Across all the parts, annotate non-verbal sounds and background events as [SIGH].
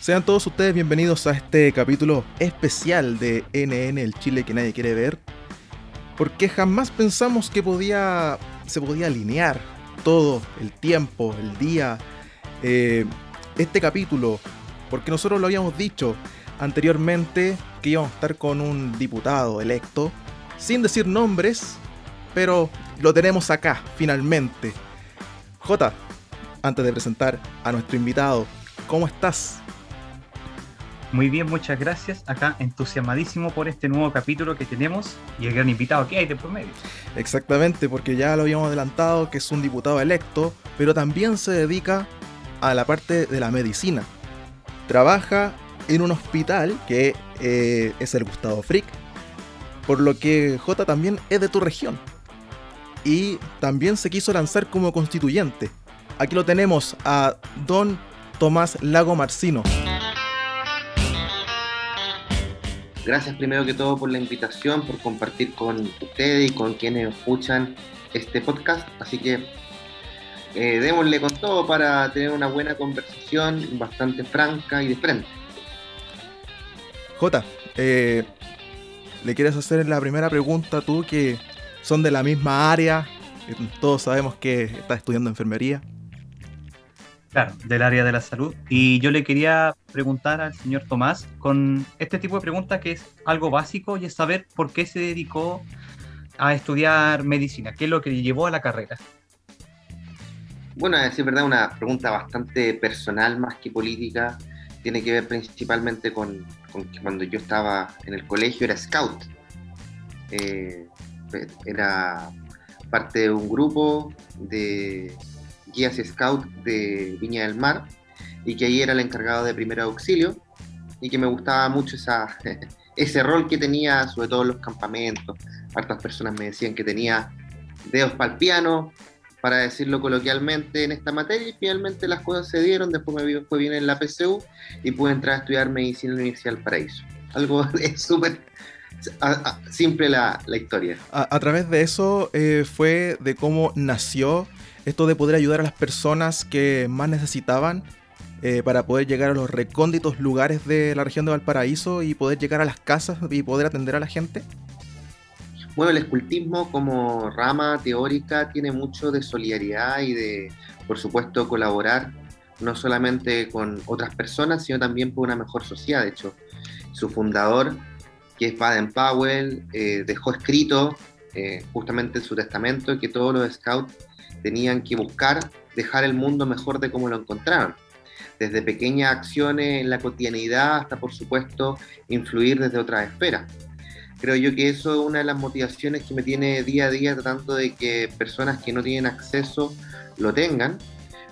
Sean todos ustedes bienvenidos a este capítulo especial de NN, el Chile que nadie quiere ver. Porque jamás pensamos que podía, se podía alinear todo, el tiempo, el día, eh, este capítulo. Porque nosotros lo habíamos dicho anteriormente que íbamos a estar con un diputado electo, sin decir nombres, pero lo tenemos acá, finalmente. J, antes de presentar a nuestro invitado, ¿cómo estás? Muy bien, muchas gracias. Acá entusiasmadísimo por este nuevo capítulo que tenemos y el gran invitado que hay de promedio. Exactamente, porque ya lo habíamos adelantado que es un diputado electo, pero también se dedica a la parte de la medicina. Trabaja en un hospital que eh, es el Gustavo Frick, por lo que J también es de tu región. Y también se quiso lanzar como constituyente. Aquí lo tenemos a don Tomás Lago Marcino. Gracias primero que todo por la invitación, por compartir con ustedes y con quienes escuchan este podcast. Así que eh, démosle con todo para tener una buena conversación, bastante franca y de frente. Jota, eh, ¿le quieres hacer la primera pregunta tú que son de la misma área? Todos sabemos que estás estudiando enfermería. Claro, del área de la salud. Y yo le quería preguntar al señor Tomás con este tipo de preguntas que es algo básico y es saber por qué se dedicó a estudiar medicina, qué es lo que le llevó a la carrera. Bueno, decir verdad, una pregunta bastante personal más que política. Tiene que ver principalmente con, que cuando yo estaba en el colegio era scout. Eh, era parte de un grupo de guías scout de Viña del Mar y que ahí era el encargado de primer auxilio y que me gustaba mucho esa, [LAUGHS] ese rol que tenía, sobre todo en los campamentos. Hartas personas me decían que tenía dedos para el piano, para decirlo coloquialmente, en esta materia y finalmente las cosas se dieron. Después me fue bien en la PCU y pude entrar a estudiar medicina en la Universidad del Paraíso. Algo [LAUGHS] súper simple la, la historia. A, a, través de eso eh, fue de cómo nació esto de poder ayudar a las personas que más necesitaban eh, para poder llegar a los recónditos lugares de la región de Valparaíso y poder llegar a las casas y poder atender a la gente? Bueno, el escultismo como rama teórica tiene mucho de solidaridad y de, por supuesto, colaborar no solamente con otras personas, sino también por una mejor sociedad. De hecho, su fundador, que es Baden Powell, eh, dejó escrito eh, justamente en su testamento que todos los scouts tenían que buscar dejar el mundo mejor de como lo encontraron. Desde pequeñas acciones en la cotidianidad hasta, por supuesto, influir desde otras esferas. Creo yo que eso es una de las motivaciones que me tiene día a día tratando de que personas que no tienen acceso lo tengan,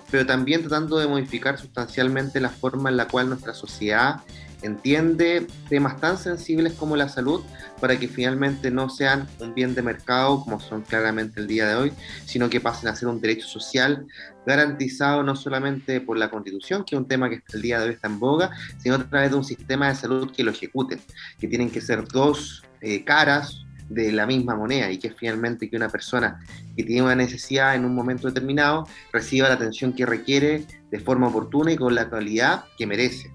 pero también tratando de modificar sustancialmente la forma en la cual nuestra sociedad entiende temas tan sensibles como la salud para que finalmente no sean un bien de mercado como son claramente el día de hoy, sino que pasen a ser un derecho social garantizado no solamente por la Constitución, que es un tema que el día de hoy está en boga, sino a través de un sistema de salud que lo ejecuten, que tienen que ser dos eh, caras de la misma moneda y que finalmente que una persona que tiene una necesidad en un momento determinado reciba la atención que requiere de forma oportuna y con la calidad que merece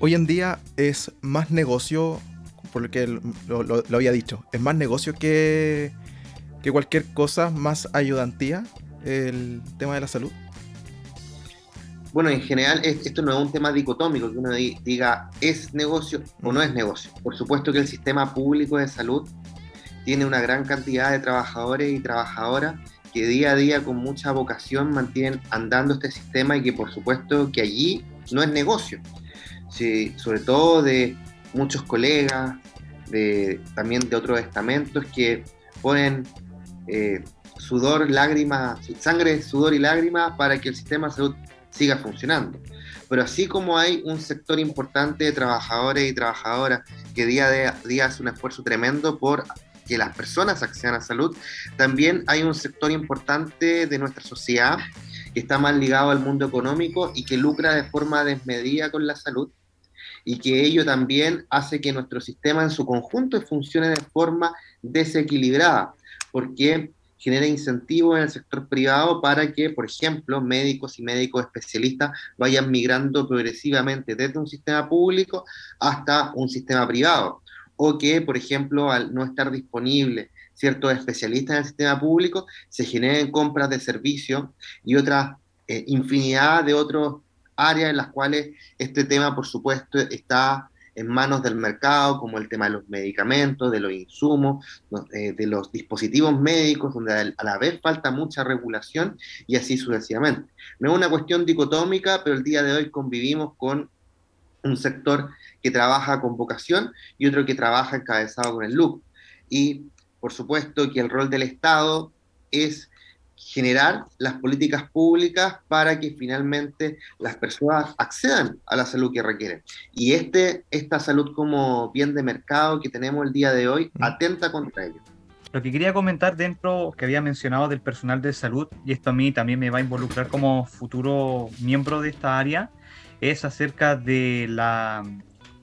hoy en día es más negocio, por lo que lo, había dicho, es más negocio que, que cualquier cosa, más ayudantía el tema de la salud. Bueno, en general esto no es un tema dicotómico, que uno diga es negocio o no es negocio. Por supuesto que el sistema público de salud tiene una gran cantidad de trabajadores y trabajadoras que día a día con mucha vocación mantienen andando este sistema y que por supuesto que allí no es negocio sobre todo de muchos colegas, de, también de otros estamentos que ponen eh, sudor, lágrimas, sangre, sudor y lágrimas para que el sistema de salud siga funcionando. Pero así como hay un sector importante de trabajadores y trabajadoras que día a día hace un esfuerzo tremendo por que las personas accedan a salud, también hay un sector importante de nuestra sociedad que está más ligado al mundo económico y que lucra de forma desmedida con la salud y que ello también hace que nuestro sistema en su conjunto funcione de forma desequilibrada, porque genera incentivos en el sector privado para que, por ejemplo, médicos y médicos especialistas vayan migrando progresivamente desde un sistema público hasta un sistema privado. O que, por ejemplo, al no estar disponible ciertos especialistas en el sistema público, se generen compras de servicios y otra eh, infinidad de otras áreas en las cuales este tema, por supuesto, está en manos del mercado, como el tema de los medicamentos, de los insumos, eh, de los dispositivos médicos, donde a la vez falta mucha regulación y así sucesivamente. No es una cuestión dicotómica, pero el día de hoy convivimos con un sector que trabaja con vocación y otro que trabaja encabezado con el look. Y por supuesto que el rol del Estado es generar las políticas públicas para que finalmente las personas accedan a la salud que requieren. Y este, esta salud como bien de mercado que tenemos el día de hoy mm. atenta contra ello. Lo que quería comentar dentro que había mencionado del personal de salud, y esto a mí también me va a involucrar como futuro miembro de esta área, es acerca de la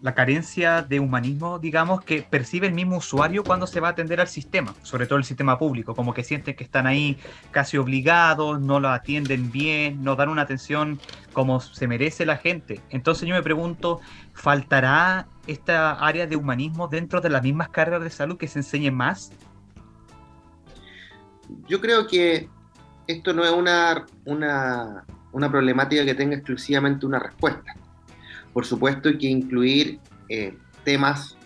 la carencia de humanismo, digamos, que percibe el mismo usuario cuando se va a atender al sistema, sobre todo el sistema público, como que sienten que están ahí casi obligados, no lo atienden bien, no dan una atención como se merece la gente. Entonces yo me pregunto, ¿faltará esta área de humanismo dentro de las mismas carreras de salud que se enseñe más? Yo creo que esto no es una, una, una problemática que tenga exclusivamente una respuesta por supuesto hay que incluir eh, temas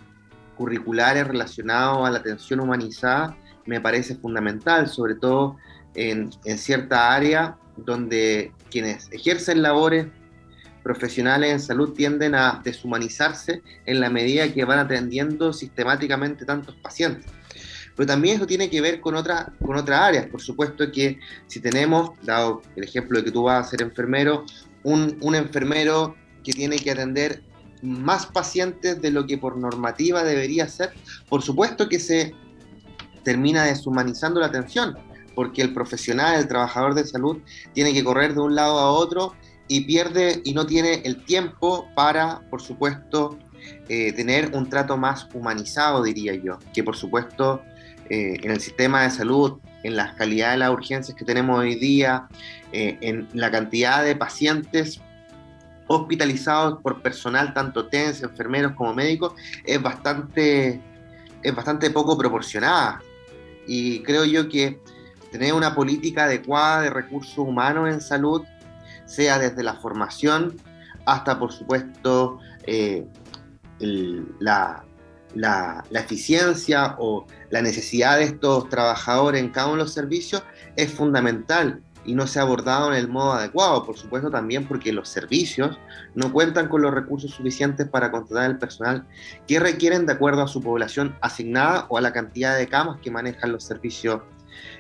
curriculares relacionados a la atención humanizada me parece fundamental, sobre todo en, en cierta área donde quienes ejercen labores profesionales en salud tienden a deshumanizarse en la medida que van atendiendo sistemáticamente tantos pacientes. Pero también eso tiene que ver con, otra, con otras áreas. Por supuesto que si tenemos, dado el ejemplo de que tú vas a ser enfermero, un, un enfermero que tiene que atender más pacientes de lo que por normativa debería ser, por supuesto que se termina deshumanizando la atención, porque el profesional, el trabajador de salud, tiene que correr de un lado a otro y pierde y no tiene el tiempo para, por supuesto, eh, tener un trato más humanizado, diría yo, que por supuesto eh, en el sistema de salud, en las calidades de las urgencias que tenemos hoy día, eh, en la cantidad de pacientes hospitalizados por personal, tanto TENS, enfermeros como médicos, es bastante, es bastante poco proporcionada. Y creo yo que tener una política adecuada de recursos humanos en salud, sea desde la formación hasta, por supuesto, eh, la, la, la, eficiencia o la necesidad de estos trabajadores en cada uno de los servicios, es fundamental y no se ha abordado en el modo adecuado, por supuesto también porque los servicios no cuentan con los recursos suficientes para contratar el personal que requieren de acuerdo a su población asignada o a la cantidad de camas que manejan los servicios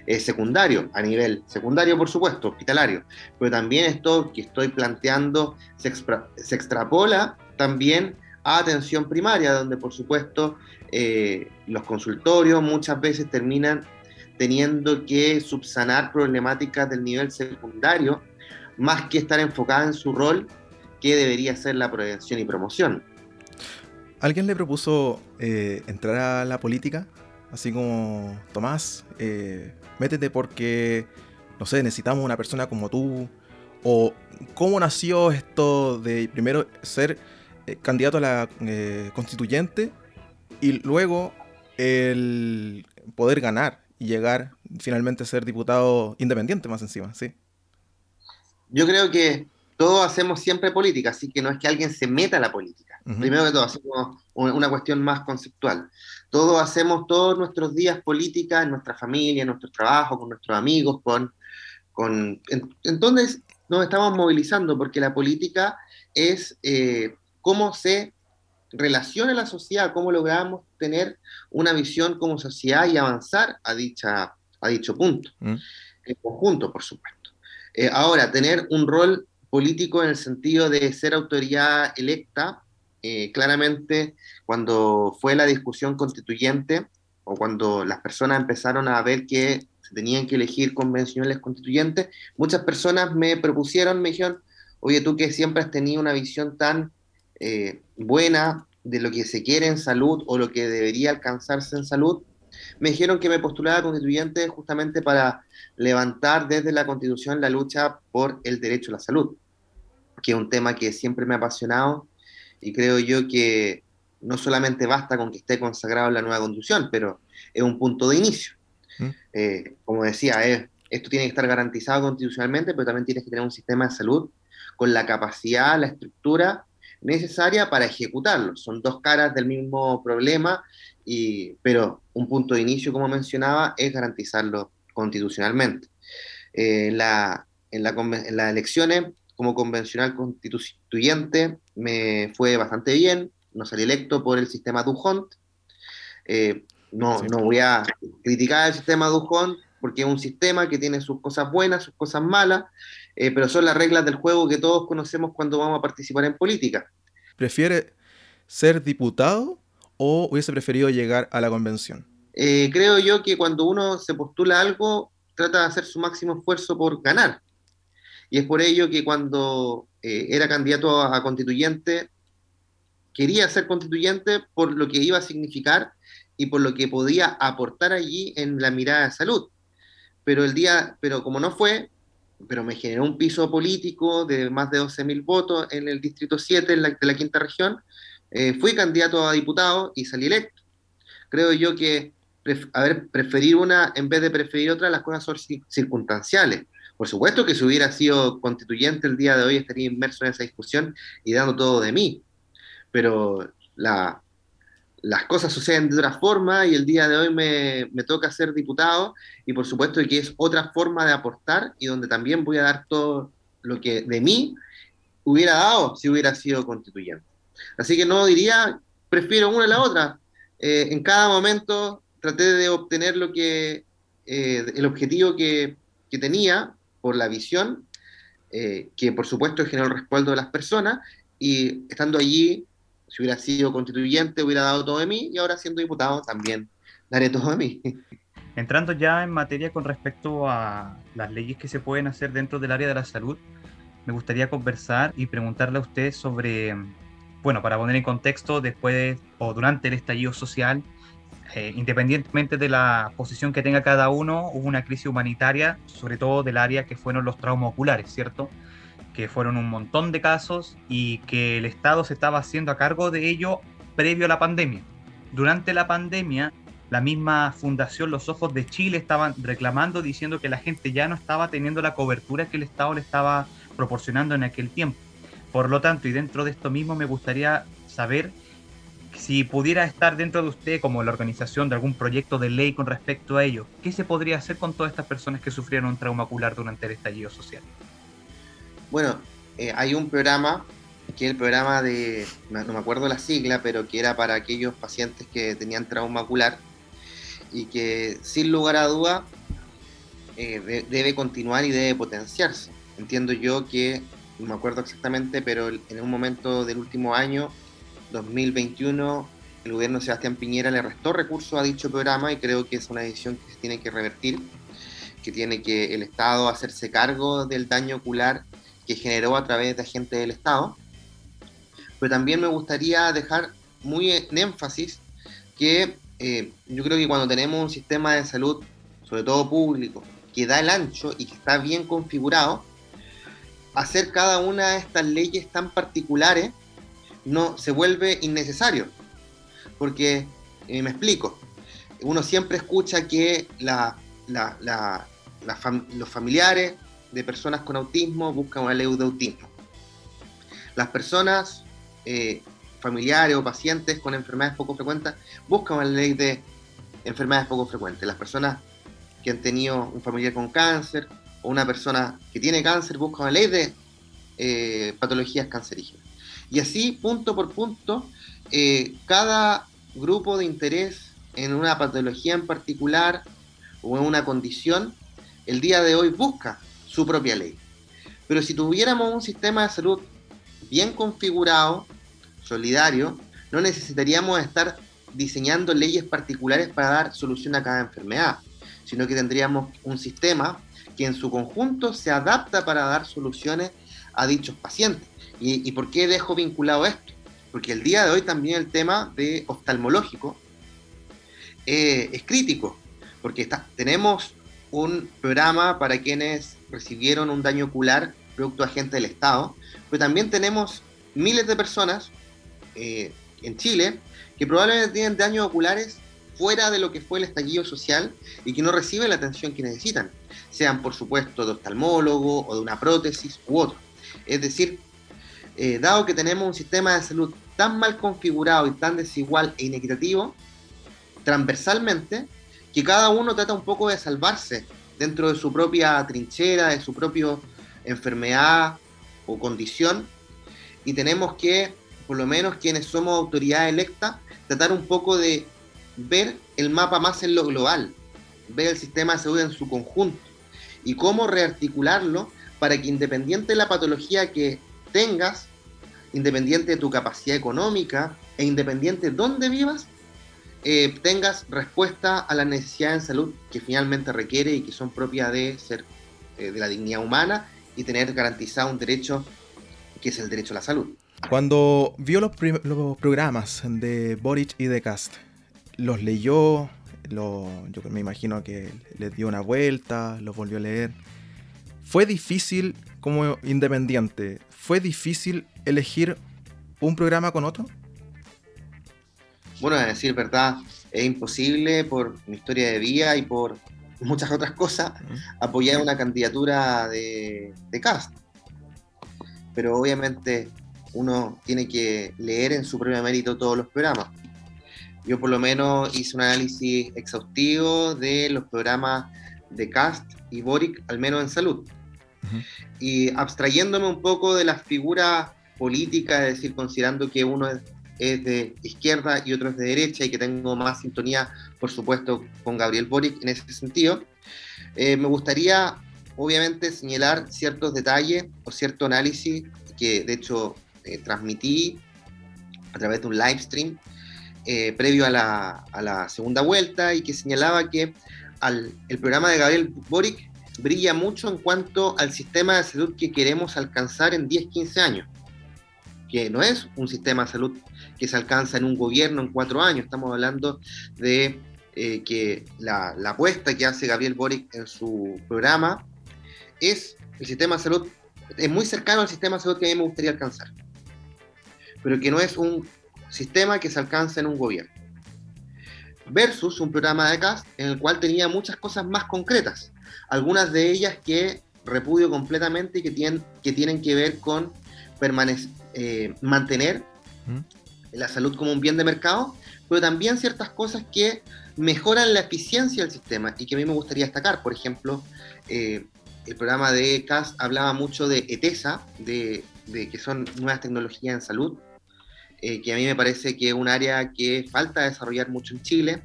eh, secundarios, a nivel secundario por supuesto, hospitalario, pero también esto que estoy planteando se, se extrapola también a atención primaria, donde por supuesto eh, los consultorios muchas veces terminan teniendo que subsanar problemáticas del nivel secundario, más que estar enfocada en su rol, que debería ser la prevención y promoción. ¿Alguien le propuso eh, entrar a la política? Así como, Tomás, eh, métete porque, no sé, necesitamos una persona como tú. ¿O cómo nació esto de primero ser eh, candidato a la constituyente y luego el poder ganar y llegar finalmente a ser diputado independiente más encima, sí. Yo creo que todos hacemos siempre política, así que no es que alguien se meta a la política. Primero que todo, hacemos una cuestión más conceptual. Todos hacemos todos nuestros días política en nuestra familia, en nuestro trabajo, con nuestros amigos, con... con entonces nos estamos movilizando porque la política es eh, cómo se relaciona la sociedad, cómo logramos tener una visión como sociedad y avanzar a, dicha, a dicho punto, mm. en conjunto, por supuesto. Eh, ahora, tener un rol político en el sentido de ser autoridad electa, eh, claramente cuando fue la discusión constituyente o cuando las personas empezaron a ver que se tenían que elegir convencionales constituyentes, muchas personas me propusieron, me dijeron, oye, tú que siempre has tenido una visión tan eh, buena de lo que se quiere en salud o lo que debería alcanzarse en salud, me dijeron que me postulara constituyente justamente para levantar desde la constitución la lucha por el derecho a la salud, que es un tema que siempre me ha apasionado y creo yo que no solamente basta con que esté consagrado en la nueva constitución, pero es un punto de inicio. ¿Mm? Eh, como decía, esto tiene que estar garantizado constitucionalmente, pero también tienes que tener un sistema de salud con la capacidad, la estructura necesaria para ejecutarlo. Son dos caras del mismo problema, y, pero un punto de inicio, como mencionaba, es garantizarlo constitucionalmente. Eh, la, en, la, en las elecciones como convencional constituyente me fue bastante bien, no salí electo por el sistema Dujont. Eh, no, no voy a criticar el sistema Dujont porque es un sistema que tiene sus cosas buenas, sus cosas malas, eh, pero son las reglas del juego que todos conocemos cuando vamos a participar en política. ¿Prefiere ser diputado o hubiese preferido llegar a la convención? Eh, creo yo que cuando uno se postula algo, trata de hacer su máximo esfuerzo por ganar. Y es por ello que cuando eh, era candidato a, constituyente, quería ser constituyente por lo que iba a significar y por lo que podía aportar allí en la mirada de salud. Pero el día, pero como no fue, pero me generó un piso político de más de 12.000 votos en el distrito 7 de la quinta región, eh, fui candidato a diputado y salí electo. Creo yo que a ver, preferir una en vez de preferir otra, las cosas son circunstanciales. Por supuesto que si hubiera sido constituyente el día de hoy estaría inmerso en esa discusión y dando todo de mí. Pero la, las cosas suceden de otra forma y el día de hoy me, me, toca ser diputado y por supuesto que es otra forma de aportar y donde también voy a dar todo lo que de mí hubiera dado si hubiera sido constituyente. Así que no diría, prefiero una a la otra. Eh, en cada momento traté de obtener lo que, eh, el objetivo que, tenía por la visión, eh, que por supuesto generó el respaldo de las personas y estando allí si hubiera sido constituyente, hubiera dado todo de mí y ahora siendo diputado también daré todo de mí. Entrando ya en materia con respecto a las leyes que se pueden hacer dentro del área de la salud, me gustaría conversar y preguntarle a usted sobre, bueno, para poner en contexto, después o durante el estallido social, eh, independientemente de la posición que tenga cada uno, hubo una crisis humanitaria, sobre todo del área que fueron los traumas oculares, ¿cierto? Que fueron un montón de casos y que el Estado se estaba haciendo a cargo de ello previo a la pandemia. Durante la pandemia, la misma Fundación Los Ojos de Chile estaban reclamando diciendo que la gente ya no estaba teniendo la cobertura que el Estado le estaba proporcionando en aquel tiempo. Por lo tanto, y dentro de esto mismo me gustaría saber si pudiera estar dentro de usted como la organización de algún proyecto de ley con respecto a ello, ¿qué se podría hacer con todas estas personas que sufrieron un trauma ocular durante el estallido social? Bueno, eh, hay un programa, que es el programa de, no me acuerdo la sigla, pero que era para aquellos pacientes que tenían trauma ocular y que sin lugar a duda eh, debe continuar y debe potenciarse. Entiendo yo que, no me acuerdo exactamente, pero en un momento del último año, 2021, el gobierno de Sebastián Piñera le restó recursos a dicho programa y creo que es una decisión que se tiene que revertir, que tiene que el Estado hacerse cargo del daño ocular que generó a través de agentes del Estado. Pero también me gustaría dejar muy en énfasis que eh, yo creo que cuando tenemos un sistema de salud, sobre todo público, que da el ancho y que está bien configurado, hacer cada una de estas leyes tan particulares no se vuelve innecesario. Porque, eh, me explico, uno siempre escucha que la, los familiares de personas con autismo buscan una ley de autismo. Las personas eh, familiares o pacientes con enfermedades poco frecuentes buscan una ley de enfermedades poco frecuentes. Las personas que han tenido un familiar con cáncer o una persona que tiene cáncer buscan una ley de eh, patologías cancerígenas. Y así, punto por punto, eh, cada grupo de interés en una patología en particular o en una condición, el día de hoy busca su propia ley. Pero si tuviéramos un sistema de salud bien configurado, solidario, no necesitaríamos estar diseñando leyes particulares para dar solución a cada enfermedad, sino que tendríamos un sistema que en su conjunto se adapta para dar soluciones a dichos pacientes. ¿Y, por qué dejo vinculado esto? Porque el día de hoy también el tema de oftalmológico eh, es crítico, porque tenemos un programa para quienes recibieron un daño ocular producto de agente del Estado, pero también tenemos miles de personas eh, en Chile que probablemente tienen daños oculares fuera de lo que fue el estallido social y que no reciben la atención que necesitan, sean por supuesto de oftalmólogo o de una prótesis u otro. Es decir, eh, dado que tenemos un sistema de salud tan mal configurado y tan desigual e inequitativo, transversalmente, que cada uno trata un poco de salvarse dentro de su propia trinchera, de su propia enfermedad o condición, y tenemos que, por lo menos quienes somos autoridad electa, tratar un poco de ver el mapa más en lo global, ver el sistema de salud en su conjunto y cómo rearticularlo para que independiente de la patología que tengas, independiente de tu capacidad económica e independiente de dónde vivas, eh, tengas respuesta a las necesidades de salud que finalmente requiere y que son propias de ser eh, de la dignidad humana y tener garantizado un derecho que es el derecho a la salud. Cuando vio los, los programas de Boric y de Cast, los leyó, lo, yo me imagino que les dio una vuelta, los volvió a leer. Fue difícil como independiente, fue difícil elegir un programa con otro. Bueno, a decir verdad, es imposible por mi historia de vida y por muchas otras cosas apoyar una candidatura de, de cast. Pero obviamente uno tiene que leer en su propio mérito todos los programas. Yo por lo menos hice un análisis exhaustivo de los programas de Cast y Boric, al menos en salud. Y abstrayéndome un poco de las figuras políticas, es decir, considerando que uno es, de izquierda y otro de derecha y que tengo más sintonía, por supuesto, con Gabriel Boric en ese sentido, eh, me gustaría, obviamente, señalar ciertos detalles o cierto análisis que, de hecho, eh, transmití a través de un live stream eh, previo a la, segunda vuelta y que señalaba que el programa de Gabriel Boric brilla mucho en cuanto al sistema de salud que queremos alcanzar en 10, 15 años, que no es un sistema de salud que se alcanza en un gobierno en cuatro años, estamos hablando de eh, que la, la apuesta que hace Gabriel Boric en su programa es el sistema de salud, es muy cercano al sistema de salud que a mí me gustaría alcanzar, pero que no es un sistema que se alcanza en un gobierno. Versus un programa de CAST en el cual tenía muchas cosas más concretas, algunas de ellas que repudio completamente y que tienen que, tienen que ver con eh, mantener ¿Mm? La salud como un bien de mercado, pero también ciertas cosas que mejoran la eficiencia del sistema y que a mí me gustaría destacar. Por ejemplo, eh, el programa de CAS hablaba mucho de ETESA, de, de, que son nuevas tecnologías en salud, eh, que a mí me parece que es un área que falta desarrollar mucho en Chile,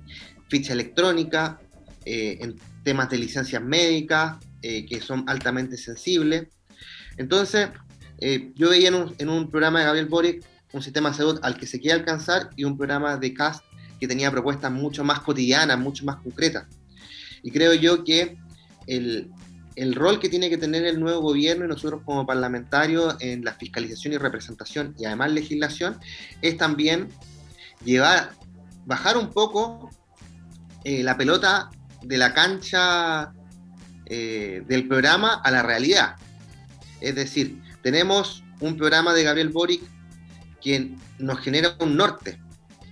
ficha electrónica, eh, en temas de licencias médicas, que son altamente sensibles. Entonces, yo veía en un, en un, programa de Gabriel Boric un sistema de salud al que se quiere alcanzar y un programa de CAST que tenía propuestas mucho más cotidianas, mucho más concretas. Y creo yo que el, el rol que tiene que tener el nuevo gobierno y nosotros como parlamentarios en la fiscalización y representación y además legislación es también llevar, bajar un poco eh, la pelota de la cancha eh, del programa a la realidad. Es decir, tenemos un programa de Gabriel Boric que nos genera un norte.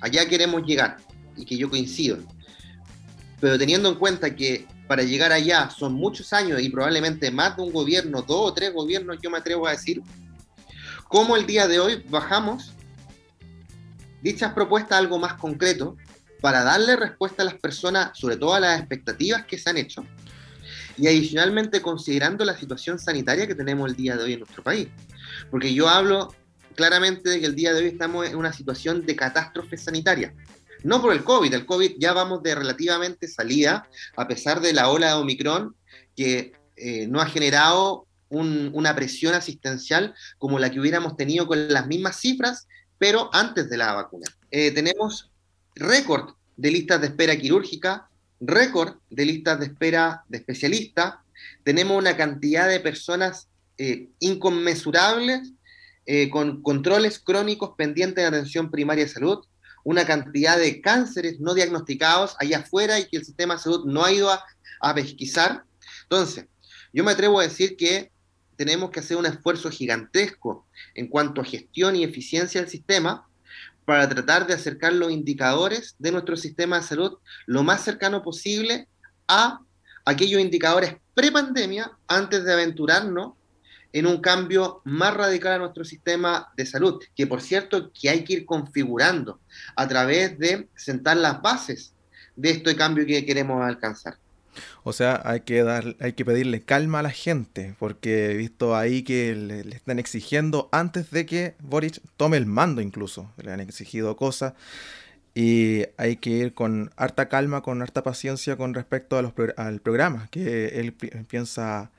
Allá queremos llegar y que yo coincido. Pero teniendo en cuenta que para llegar allá son muchos años y probablemente más de un gobierno, dos o tres gobiernos, yo me atrevo a decir, cómo el día de hoy bajamos dichas propuestas a algo más concreto para darle respuesta a las personas, sobre todo a las expectativas que se han hecho, y adicionalmente considerando la situación sanitaria que tenemos el día de hoy en nuestro país. Porque yo hablo claramente que el día de hoy estamos en una situación de catástrofe sanitaria. No por el COVID, el COVID ya vamos de relativamente salida, a pesar de la ola de Omicron, que eh, no ha generado una presión asistencial como la que hubiéramos tenido con las mismas cifras, pero antes de la vacuna. Eh, tenemos récord de listas de espera quirúrgica, récord de listas de espera de especialistas, tenemos una cantidad de personas eh, inconmensurables con controles crónicos pendientes de atención primaria de salud, una cantidad de cánceres no diagnosticados allá afuera y que el sistema de salud no ha ido a, a pesquisar. Entonces, yo me atrevo a decir que tenemos que hacer un esfuerzo gigantesco en cuanto a gestión y eficiencia del sistema para tratar de acercar los indicadores de nuestro sistema de salud lo más cercano posible a aquellos indicadores pre-pandemia antes de aventurarnos en un cambio más radical a nuestro sistema de salud, que por cierto que hay que ir configurando a través de sentar las bases de este cambio que queremos alcanzar. O sea, hay que dar, hay que pedirle calma a la gente, porque he visto ahí que le, están exigiendo antes de que Boric tome el mando incluso, le han exigido cosas y hay que ir con harta calma, con harta paciencia con respecto a los al programa que él piensa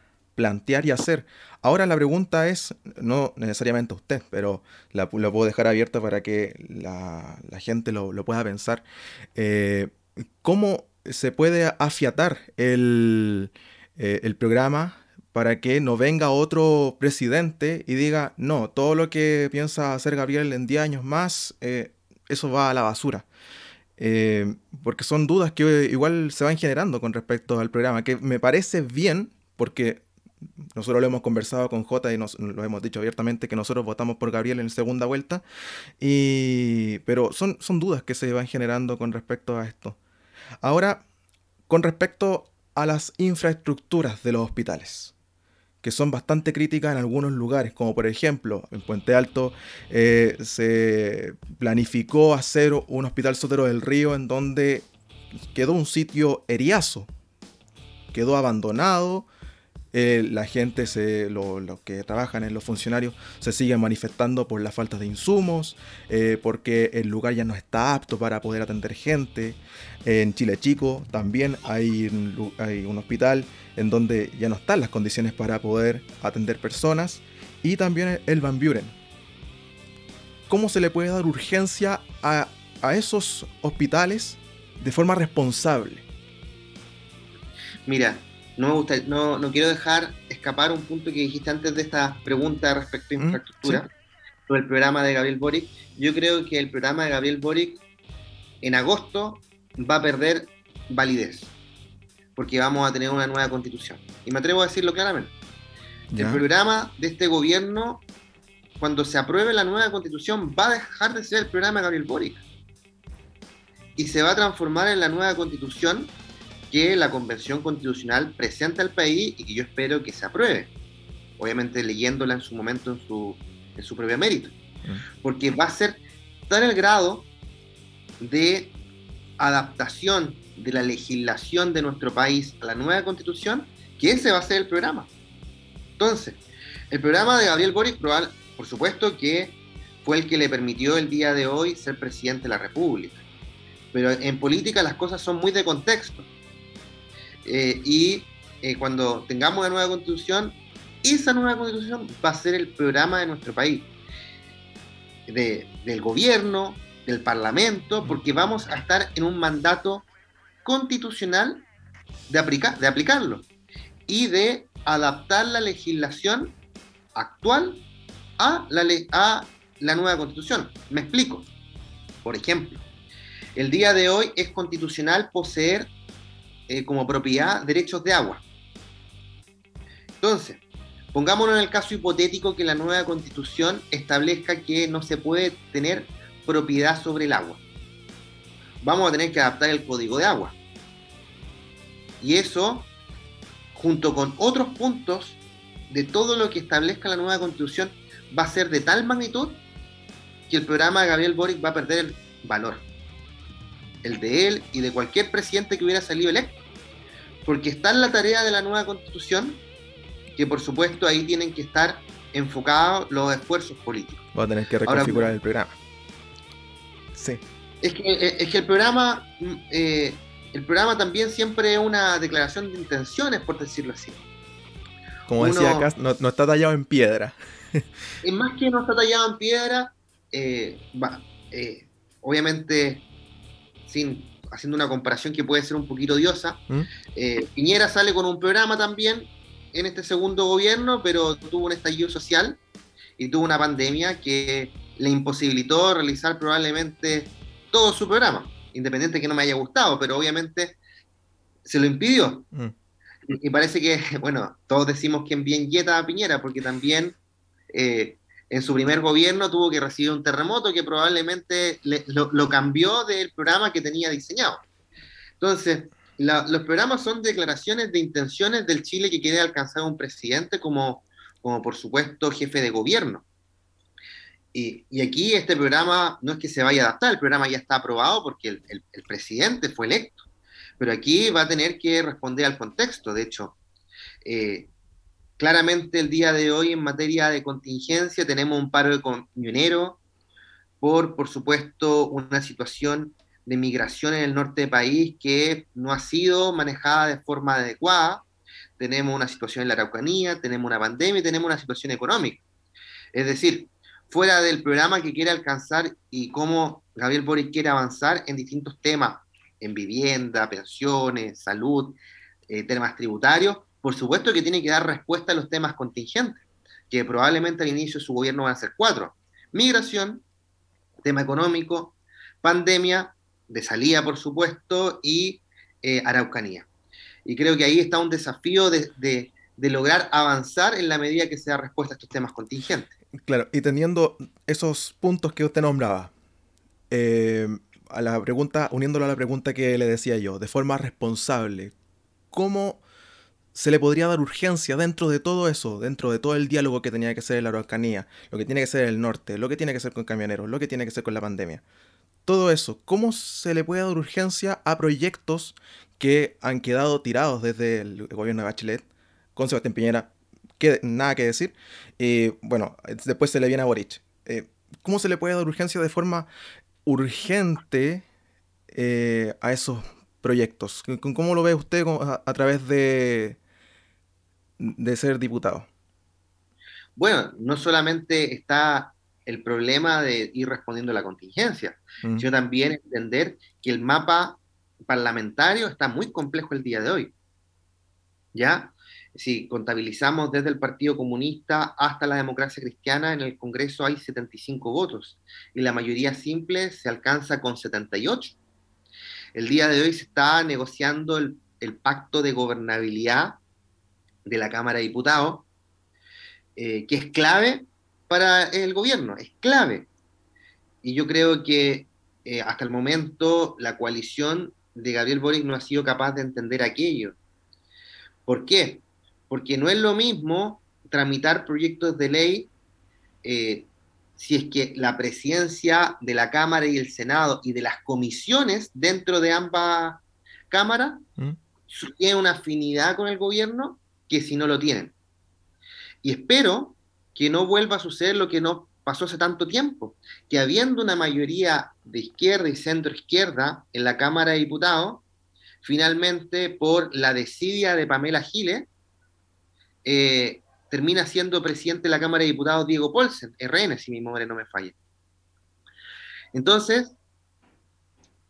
plantear y hacer. Ahora la pregunta es, no necesariamente usted, pero la, lo puedo dejar abierta para que la, gente lo, pueda pensar. Eh, ¿Cómo se puede afiatar el, eh, el programa para que no venga otro presidente y diga, no, todo lo que piensa hacer Gabriel en 10 años más, eh, eso va a la basura. Eh, porque son dudas que igual se van generando con respecto al programa, que me parece bien, porque nosotros lo hemos conversado con J y nos, lo hemos dicho abiertamente que nosotros votamos por Gabriel en segunda vuelta, y, pero son, son dudas que se van generando con respecto a esto. Ahora, con respecto a las infraestructuras de los hospitales, que son bastante críticas en algunos lugares, como por ejemplo en Puente Alto eh, se planificó hacer un hospital Sotero del Río en donde quedó un sitio eriazo, quedó abandonado, eh, la gente, se, los que trabajan en los funcionarios, se siguen manifestando por la falta de insumos, eh, porque el lugar ya no está apto para poder atender gente. En Chile Chico también hay hay un hospital en donde ya no están las condiciones para poder atender personas. Y también el Van Buren. ¿Cómo se le puede dar urgencia a, a esos hospitales de forma responsable? Mira, no, no, no, quiero dejar escapar un punto que dijiste antes de esta pregunta respecto a mm, infraestructura, sobre el programa de Gabriel Boric. Yo creo que el programa de Gabriel Boric en agosto va a perder validez, porque vamos a tener una nueva constitución. Y me atrevo a decirlo claramente. El programa de este gobierno, cuando se apruebe la nueva constitución, va a dejar de ser el programa de Gabriel Boric. Y se va a transformar en la nueva constitución que la Convención Constitucional presenta al país y que yo espero que se apruebe. Obviamente leyéndola en su momento en su, en su propio mérito. Mm. Porque va a ser tal el grado de adaptación de la legislación de nuestro país a la nueva constitución que ese va a ser el programa. Entonces, el programa de Gabriel Boric, por supuesto que fue el que le permitió el día de hoy ser presidente de la República. Pero en política las cosas son muy de contexto. Eh, y eh, cuando tengamos una nueva constitución, esa nueva constitución va a ser el programa de nuestro país, del gobierno, del parlamento, porque vamos a estar en un mandato constitucional de, aplicar, de aplicarlo y de adaptar la legislación actual a la, a la nueva constitución. Me explico. Por ejemplo, el día de hoy es constitucional poseer eh, como propiedad derechos de agua. Entonces, pongámonos en el caso hipotético que la nueva constitución establezca que no se puede tener propiedad sobre el agua. Vamos a tener que adaptar el código de agua. Y eso, junto con otros puntos de todo lo que establezca la nueva constitución, va a ser de tal magnitud que el programa de Gabriel Boric va a perder el valor. El de él y de cualquier presidente que hubiera salido electo porque está en la tarea de la nueva constitución, que por supuesto ahí tienen que estar enfocados los esfuerzos políticos. Va a tener que reconfigurar el programa. Sí. Es que, es que el programa, mm, eh, el programa también siempre es una declaración de intenciones, por decirlo así. Como decía acá, no, está tallado en piedra. [LAUGHS] es más que no está tallado en piedra, eh, eh, obviamente sin haciendo una comparación que puede ser un poquito odiosa, ¿Mm? eh, Piñera sale con un programa también en este segundo gobierno, pero tuvo un estallido social y tuvo una pandemia que le imposibilitó realizar probablemente todo su programa, independiente de que no me haya gustado, pero obviamente se lo impidió. Mm. Y, parece que, [LAUGHS] bueno, todos decimos que bien yeta a Piñera, porque también eh, en su primer gobierno tuvo que recibir un terremoto que probablemente lo, cambió del programa que tenía diseñado. Entonces, los programas son declaraciones de intenciones del Chile que quiere alcanzar un presidente como, como por supuesto, jefe de gobierno. Y, aquí este programa no es que se vaya a adaptar, el programa ya está aprobado porque el, presidente fue electo, pero aquí va a tener que responder al contexto. De hecho, eh, claramente el día de hoy en materia de contingencia tenemos un paro de camioneros por, por supuesto, una situación de migración en el norte del país que no ha sido manejada de forma adecuada. Tenemos una situación en la Araucanía, tenemos una pandemia y tenemos una situación económica. Es decir, fuera del programa que quiere alcanzar y cómo Gabriel Boric quiere avanzar en distintos temas, en vivienda, pensiones, salud, eh, temas tributarios, por supuesto que tiene que dar respuesta a los temas contingentes, que probablemente al inicio de su gobierno van a ser cuatro. Migración, tema económico, pandemia, de salida, por supuesto, y eh, Araucanía. Y creo que ahí está un desafío de, de lograr avanzar en la medida que se da respuesta a estos temas contingentes. Claro, y teniendo esos puntos que usted nombraba, eh, a la pregunta, uniéndolo a la pregunta que le decía yo, de forma responsable, ¿cómo se le podría dar urgencia dentro de todo eso, dentro de todo el diálogo que tenía que ser en la Araucanía, lo que tiene que ser el norte, lo que tiene que ser con camioneros, lo que tiene que ser con la pandemia? Todo eso, ¿cómo se le puede dar urgencia a proyectos que han quedado tirados desde el gobierno de Bachelet, con Sebastián Piñera, nada que decir. Y bueno, después se le viene a Boric. Eh, ¿Cómo se le puede dar urgencia de forma urgente eh, a esos proyectos? ¿Cómo lo ve usted a, través de, de ser diputado? Bueno, no solamente está el problema de ir respondiendo a la contingencia, mm. sino también entender que el mapa parlamentario está muy complejo el día de hoy. ¿Ya? si contabilizamos desde el Partido Comunista hasta la democracia cristiana, en el Congreso hay 75 votos y la mayoría simple se alcanza con 78. El día de hoy se está negociando el, pacto de gobernabilidad de la Cámara de Diputados, eh, que es clave para el gobierno, es clave. Y yo creo que eh, hasta el momento la coalición de Gabriel Boric no ha sido capaz de entender aquello. ¿Por qué? porque no es lo mismo tramitar proyectos de ley eh, si es que la presidencia de la Cámara y el Senado y de las comisiones dentro de ambas cámaras ¿Mm? tienen una afinidad con el gobierno que si no lo tienen. Y espero que no vuelva a suceder lo que no pasó hace tanto tiempo, que habiendo una mayoría de izquierda y centro izquierda en la Cámara de Diputados, finalmente por la desidia de Pamela Giles, eh, termina siendo presidente de la Cámara de Diputados Diego Polsen, RN, si mi memoria no me falla. Entonces,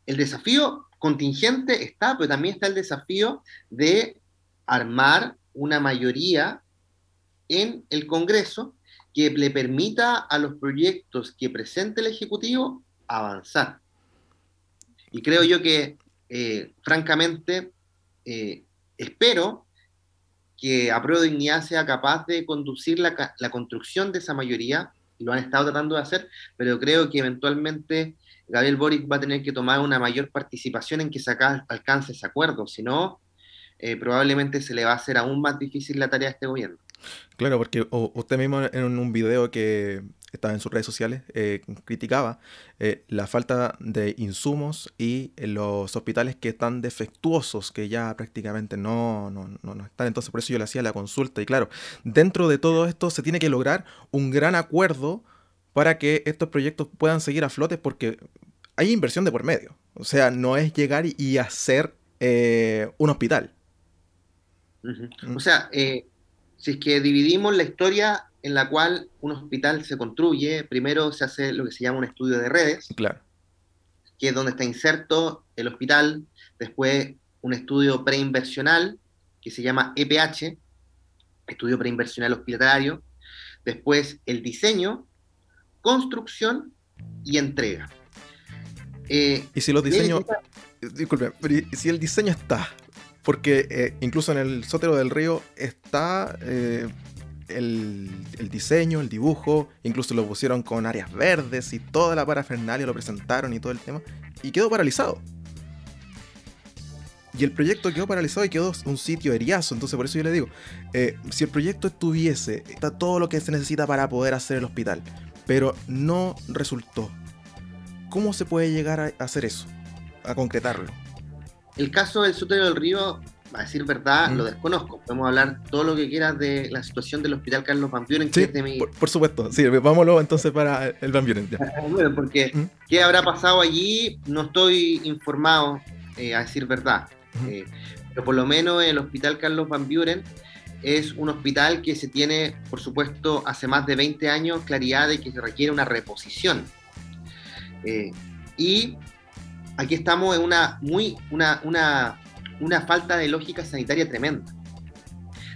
el desafío contingente está, pero también está el desafío de armar una mayoría en el Congreso que le permita a los proyectos que presente el Ejecutivo avanzar. Y creo yo que, eh, francamente, eh, espero que a prueba de dignidad sea capaz de conducir la, construcción de esa mayoría, y lo han estado tratando de hacer, pero creo que eventualmente Gabriel Boric va a tener que tomar una mayor participación en que se alcance ese acuerdo, si no, eh, probablemente se le va a hacer aún más difícil la tarea a este gobierno. Claro, porque usted mismo en un video que estaba en sus redes sociales, eh, criticaba eh, la falta de insumos y los hospitales que están defectuosos, que ya prácticamente no, no, no, están. Entonces, por eso yo le hacía la consulta. Y claro, dentro de todo esto se tiene que lograr un gran acuerdo para que estos proyectos puedan seguir a flote, porque hay inversión de por medio. O sea, no es llegar y hacer un hospital. O sea, si es que dividimos la historia en la cual un hospital se construye, primero se hace lo que se llama un estudio de redes, claro. que es donde está inserto el hospital, después un estudio preinversional, que se llama EPH, estudio preinversional hospitalario, después el diseño, construcción y entrega. Eh, y si los diseños. Disculpe, si el diseño está. Porque eh, incluso en el sótero del río está eh, el, diseño, el dibujo, incluso lo pusieron con áreas verdes y toda la parafernalia lo presentaron y todo el tema, y quedó paralizado. Y el proyecto quedó paralizado y quedó un sitio heriazo. Entonces, por eso yo le digo: eh, si el proyecto estuviese, está todo lo que se necesita para poder hacer el hospital, pero no resultó, ¿cómo se puede llegar a hacer eso? A concretarlo. El caso del Sotero del Río, a decir verdad, lo desconozco. Podemos hablar todo lo que quieras de la situación del Hospital Carlos Van Buren, que es de mi... por, supuesto, sí, vámonos entonces para el Van Buren. [LAUGHS] bueno, porque qué habrá pasado allí, no estoy informado, eh, a decir verdad. Eh, pero por lo menos el Hospital Carlos Van Buren es un hospital que se tiene, por supuesto, hace más de 20 años claridad de que se requiere una reposición. Eh, y aquí estamos en una, muy, una, una, una falta de lógica sanitaria tremenda.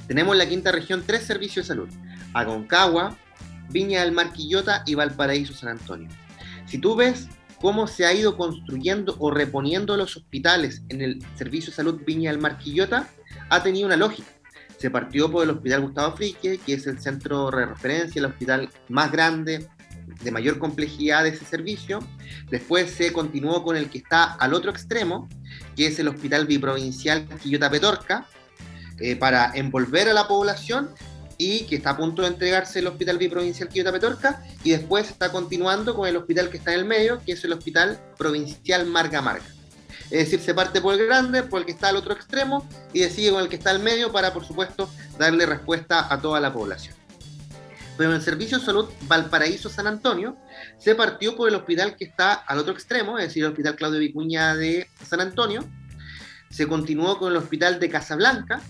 Tenemos en la quinta región tres servicios de salud: Aconcagua, Viña del Marquillota y Valparaíso San Antonio. Si tú ves cómo se ha ido construyendo o reponiendo los hospitales en el Servicio de Salud Viña del Marquillota, ha tenido una lógica. Se partió por el Hospital Gustavo Frique, que es el centro de referencia, el hospital más grande, de mayor complejidad de ese servicio. Después se continuó con el que está al otro extremo, que es el Hospital Biprovincial Quillota Petorca, eh, para envolver a la población y que está a punto de entregarse el Hospital Biprovincial Quillota Petorca y después está continuando con el hospital que está en el medio, que es el Hospital Provincial Marga Marga. Es decir, se parte por el grande, por el que está al otro extremo y sigue con el que está al medio para, por supuesto, darle respuesta a toda la población. Pero el Servicio de Salud Valparaíso San Antonio se partió por el hospital que está al otro extremo, es decir, el Hospital Claudio Vicuña de San Antonio. Se continuó con el Hospital de Casablanca,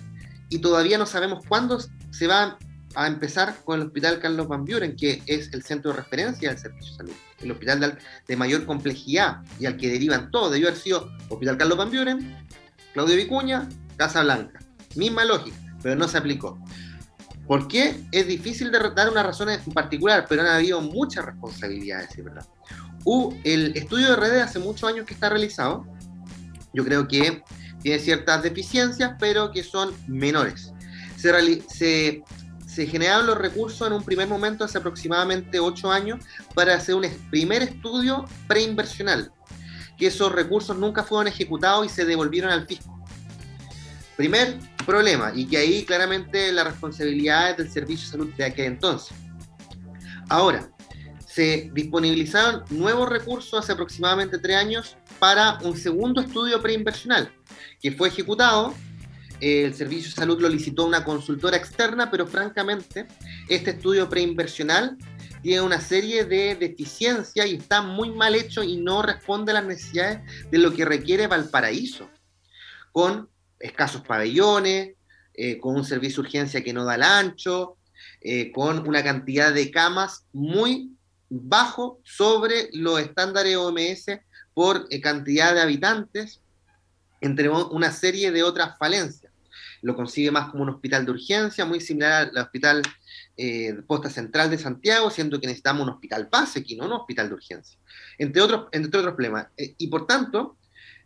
y todavía no sabemos cuándo se va a empezar con el Hospital Carlos Van Buren, que es el centro de referencia del servicio de salud, el hospital de, mayor complejidad y al que derivan todos. Debió haber sido Hospital Carlos Van Buren, Claudio Vicuña, Casa Blanca. Misma lógica, pero no se aplicó. ¿Por qué? Es difícil de dar una razón en particular, pero han habido muchas responsabilidades, ¿verdad? el estudio de redes hace muchos años que está realizado. Yo creo que tiene ciertas deficiencias, pero que son menores. Se, se, generaron los recursos en un primer momento hace aproximadamente ocho años para hacer un primer estudio preinversional, que esos recursos nunca fueron ejecutados y se devolvieron al fisco. Primer problema, y que ahí claramente la responsabilidad es del Servicio de Salud de aquel entonces. Ahora, se disponibilizaron nuevos recursos hace aproximadamente tres años para un segundo estudio preinversional, que fue ejecutado. El Servicio de Salud lo licitó una consultora externa, pero francamente, este estudio preinversional tiene una serie de deficiencias y está muy mal hecho y no responde a las necesidades de lo que requiere Valparaíso, con escasos pabellones, eh, con un servicio de urgencia que no da el ancho, eh, con una cantidad de camas muy bajo sobre los estándares OMS por eh, cantidad de habitantes, entre una serie de otras falencias. Lo consigue más como un hospital de urgencia, muy similar al hospital Posta Central de Santiago, siendo que necesitamos un hospital base aquí, no un hospital de urgencia. Entre otros, entre otros problemas. Y por tanto,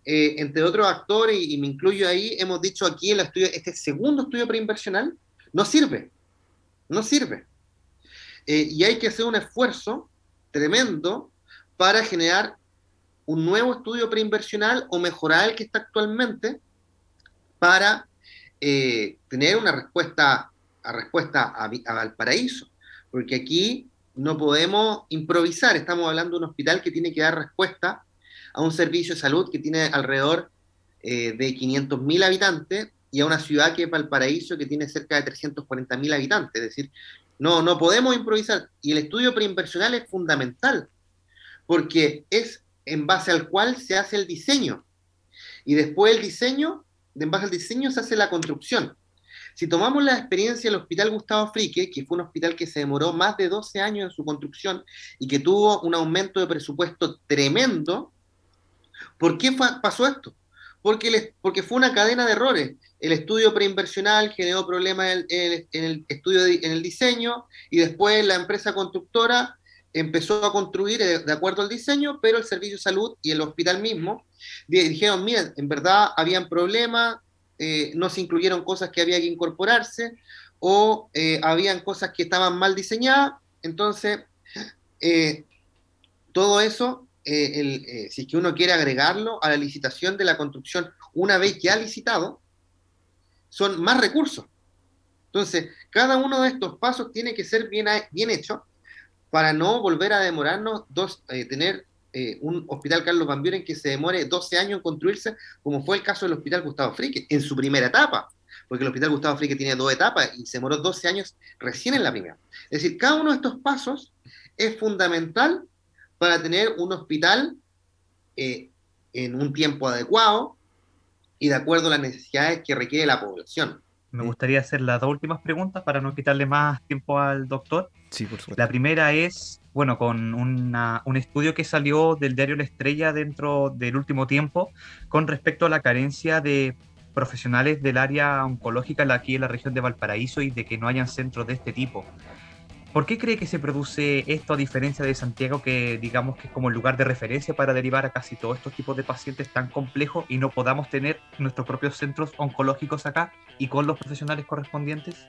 entre otros actores, y, me incluyo ahí, hemos dicho aquí el estudio, este segundo estudio preinversional no sirve. No sirve. y hay que hacer un esfuerzo tremendo para generar un nuevo estudio preinversional o mejorar el que está actualmente para eh, tener una respuesta a respuesta a, a, porque aquí no podemos improvisar, estamos hablando de un hospital que tiene que dar respuesta a un servicio de salud que tiene alrededor eh, de 500.000 habitantes y a una ciudad que es Valparaíso que tiene cerca de 340.000 habitantes, es decir, no, no podemos improvisar. Y el estudio preinversional es fundamental, porque es en base al cual se hace el diseño. Y después el diseño, en base al diseño se hace la construcción. Si tomamos la experiencia del Hospital Gustavo Frique, que fue un hospital que se demoró más de 12 años en su construcción y que tuvo un aumento de presupuesto tremendo, ¿por qué pasó esto? Porque, fue una cadena de errores el estudio preinversional generó problemas en el, estudio, en el diseño, y después la empresa constructora empezó a construir eh, de acuerdo al diseño, pero el servicio de salud y el hospital mismo dijeron, miren, en verdad habían problemas, eh, no se incluyeron cosas que había que incorporarse o eh, habían cosas que estaban mal diseñadas, entonces todo eso, el, si es que uno quiere agregarlo a la licitación de la construcción una vez que ha licitado, son más recursos. Entonces, cada uno de estos pasos tiene que ser bien, bien hecho para no volver a demorarnos, dos, eh, tener eh, un hospital Carlos Van Buren que se demore 12 años en construirse, como fue el caso del hospital Gustavo Frique, en su primera etapa, porque el hospital Gustavo Frique tiene dos etapas y se demoró 12 años recién en la primera. Es decir, cada uno de estos pasos es fundamental para tener un hospital eh, en un tiempo adecuado y de acuerdo a las necesidades que requiere la población. Me gustaría hacer las dos últimas preguntas para no quitarle más tiempo al doctor. Sí, por supuesto. La primera es, bueno, con un estudio que salió del diario La Estrella dentro del último tiempo con respecto a la carencia de profesionales del área oncológica aquí en la región de Valparaíso y de que no hayan centros de este tipo. ¿Por qué cree que se produce esto a diferencia de Santiago, que digamos que es como el lugar de referencia para derivar a casi todos estos tipos de pacientes tan complejos y no podamos tener nuestros propios centros oncológicos acá y con los profesionales correspondientes?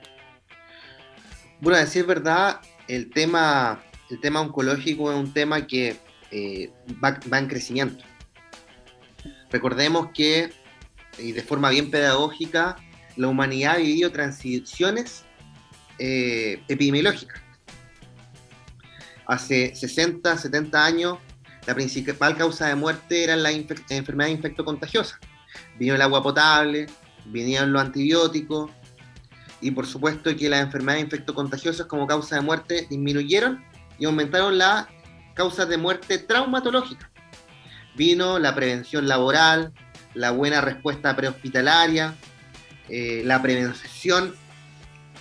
Bueno, a decir verdad, el tema, el tema oncológico es un tema que eh, va, en crecimiento. Recordemos que, y de forma bien pedagógica, la humanidad ha vivido transiciones eh, epidemiológicas hace 60, 70 años, la principal causa de muerte eran las enfermedades infectocontagiosas. Vino el agua potable, vinieron los antibióticos, y por supuesto que las enfermedades infectocontagiosas como causa de muerte disminuyeron y aumentaron las causas de muerte traumatológica. Vino la prevención laboral, la buena respuesta prehospitalaria, eh, la prevención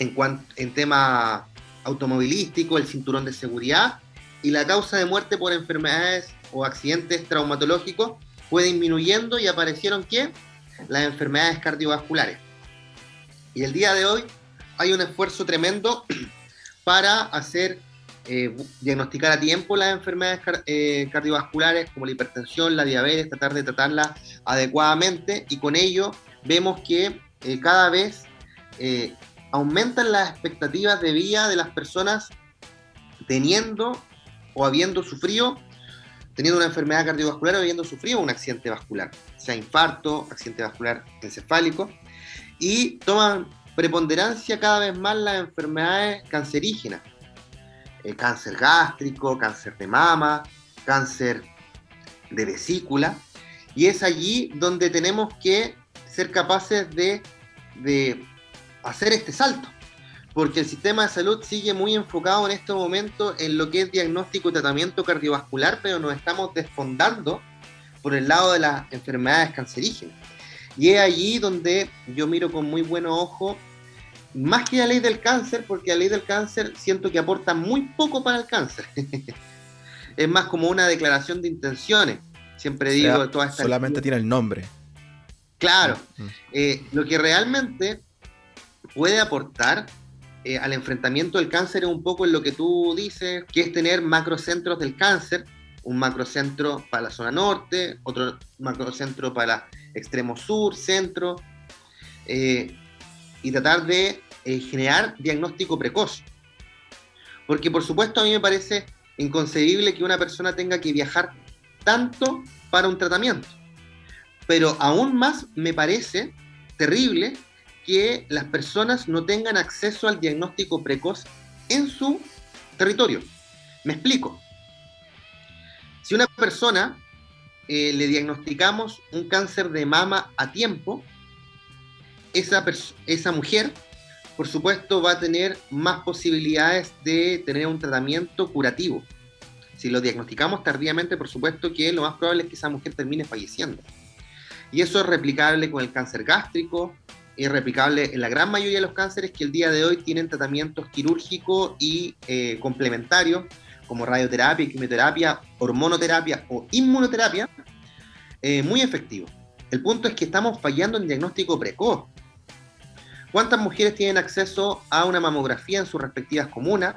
en, en tema automovilístico, el cinturón de seguridad y la causa de muerte por enfermedades o accidentes traumatológicos fue disminuyendo y aparecieron que las enfermedades cardiovasculares. Y el día de hoy hay un esfuerzo tremendo [CLEARS THROAT] para hacer eh, diagnosticar a tiempo las enfermedades eh, cardiovasculares como la hipertensión, la diabetes, tratar de tratarlas adecuadamente y con ello vemos que eh, cada vez aumentan las expectativas de vida de las personas teniendo o habiendo sufrido, teniendo una enfermedad cardiovascular o habiendo sufrido un accidente vascular, sea infarto, accidente vascular encefálico, y toman preponderancia cada vez más las enfermedades cancerígenas, el cáncer gástrico, cáncer de mama, cáncer de vesícula, y es allí donde tenemos que ser capaces de hacer este salto, porque el sistema de salud sigue muy enfocado en este momento en lo que es diagnóstico y tratamiento cardiovascular, pero nos estamos desfondando por el lado de las enfermedades cancerígenas. Y es allí donde yo miro con muy buen ojo, más que la ley del cáncer, porque la ley del cáncer siento que aporta muy poco para el cáncer. [LAUGHS] es más como una declaración de intenciones. Siempre digo, toda Solamente tiene el nombre. Claro. Mm. Eh, lo que realmente puede aportar eh, al enfrentamiento del cáncer es un poco en lo que tú dices, que es tener macrocentros del cáncer, un macrocentro para la zona norte, otro macrocentro para extremo sur, centro, eh, y tratar de eh, generar diagnóstico precoz. Porque por supuesto a mí me parece inconcebible que una persona tenga que viajar tanto para un tratamiento. Pero aún más me parece terrible que las personas no tengan acceso al diagnóstico precoz en su territorio. Me explico. Si una persona eh, le diagnosticamos un cáncer de mama a tiempo, esa, esa mujer, por supuesto, va a tener más posibilidades de tener un tratamiento curativo. Si lo diagnosticamos tardíamente, por supuesto que lo más probable es que esa mujer termine falleciendo. Y eso es replicable con el cáncer gástrico, es replicable en la gran mayoría de los cánceres que el día de hoy tienen tratamientos quirúrgicos y eh, complementarios, como radioterapia, quimioterapia, hormonoterapia o inmunoterapia, eh, muy efectivos. El punto es que estamos fallando en diagnóstico precoz. ¿Cuántas mujeres tienen acceso a una mamografía en sus respectivas comunas?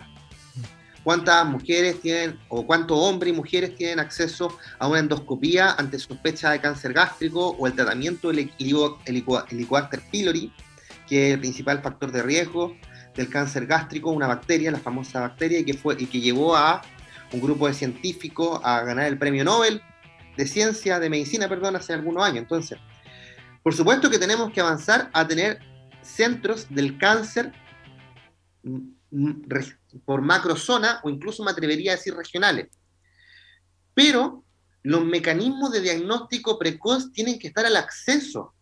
Cuántas mujeres tienen o cuántos hombres y mujeres tienen acceso a una endoscopía ante sospecha de cáncer gástrico o el tratamiento del Helicobacter pylori, que es el principal factor de riesgo del cáncer gástrico, una bacteria, la famosa bacteria, y que, fue, y que llevó a un grupo de científicos a ganar el premio Nobel de ciencia, de medicina, perdón, hace algunos años. Entonces, por supuesto que tenemos que avanzar a tener centros del cáncer por macrozona o incluso me atrevería a decir regionales. Pero los mecanismos de diagnóstico precoz tienen que estar al acceso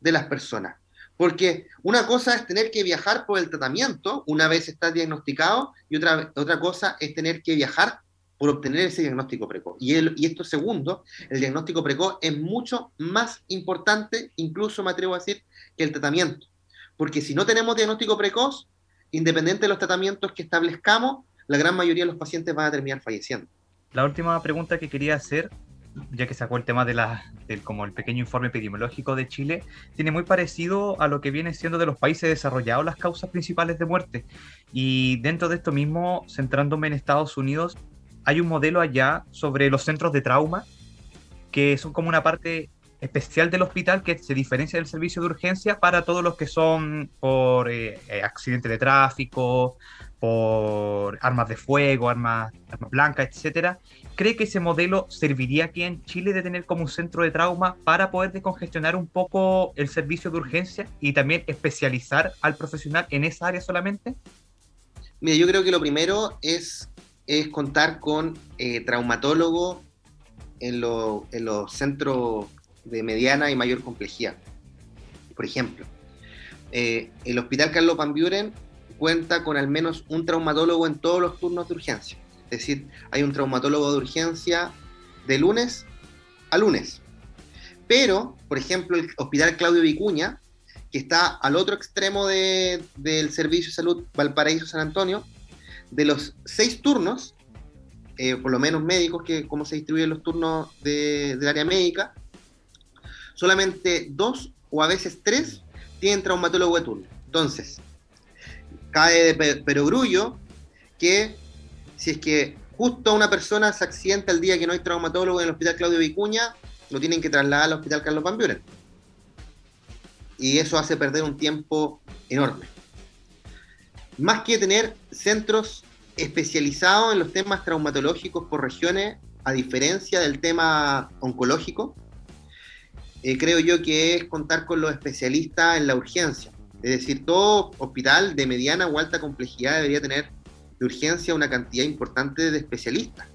de las personas. Porque una cosa es tener que viajar por el tratamiento una vez está diagnosticado y otra, otra cosa es tener que viajar por obtener ese diagnóstico precoz. Y, el, y esto segundo, el diagnóstico precoz es mucho más importante, incluso me atrevo a decir, que el tratamiento. Porque si no tenemos diagnóstico precoz, independiente de los tratamientos que establezcamos, la gran mayoría de los pacientes van a terminar falleciendo. La última pregunta que quería hacer, ya que sacó el tema de la, del como el pequeño informe epidemiológico de Chile, tiene muy parecido a lo que viene siendo de los países desarrollados las causas principales de muerte. Y dentro de esto mismo, centrándome en Estados Unidos, hay un modelo allá sobre los centros de trauma, que son como una parte especial del hospital que se diferencia del servicio de urgencia para todos los que son por eh, eh, accidente de tráfico, por armas de fuego, armas, armas blancas, etcétera. ¿Cree que ese modelo serviría aquí en Chile de tener como un centro de trauma para poder descongestionar un poco el servicio de urgencia y también especializar al profesional en esa área solamente? Mira, yo creo que lo primero es, es contar con eh, traumatólogo en, en los centros de mediana y mayor complejidad. Por ejemplo, eh, el Hospital Carlos Van cuenta con al menos un traumatólogo en todos los turnos de urgencia. Es decir, hay un traumatólogo de urgencia de lunes a lunes. Pero, por ejemplo, el Hospital Claudio Vicuña, que está al otro extremo del Servicio de Salud Valparaíso San Antonio, de los seis turnos, eh, por lo menos médicos, que como se distribuyen los turnos del área médica, solamente dos o a veces tres tienen traumatólogo de turno. Entonces, cae de perogrullo que si es que justo una persona se accidenta el día que no hay traumatólogo en el Hospital Claudio Vicuña, lo tienen que trasladar al Hospital Carlos Van. Y eso hace perder un tiempo enorme. Más que tener centros especializados en los temas traumatológicos por regiones, a diferencia del tema oncológico, eh, creo yo que es contar con los especialistas en la urgencia. Es decir, todo hospital de mediana o alta complejidad debería tener de urgencia una cantidad importante de especialistas,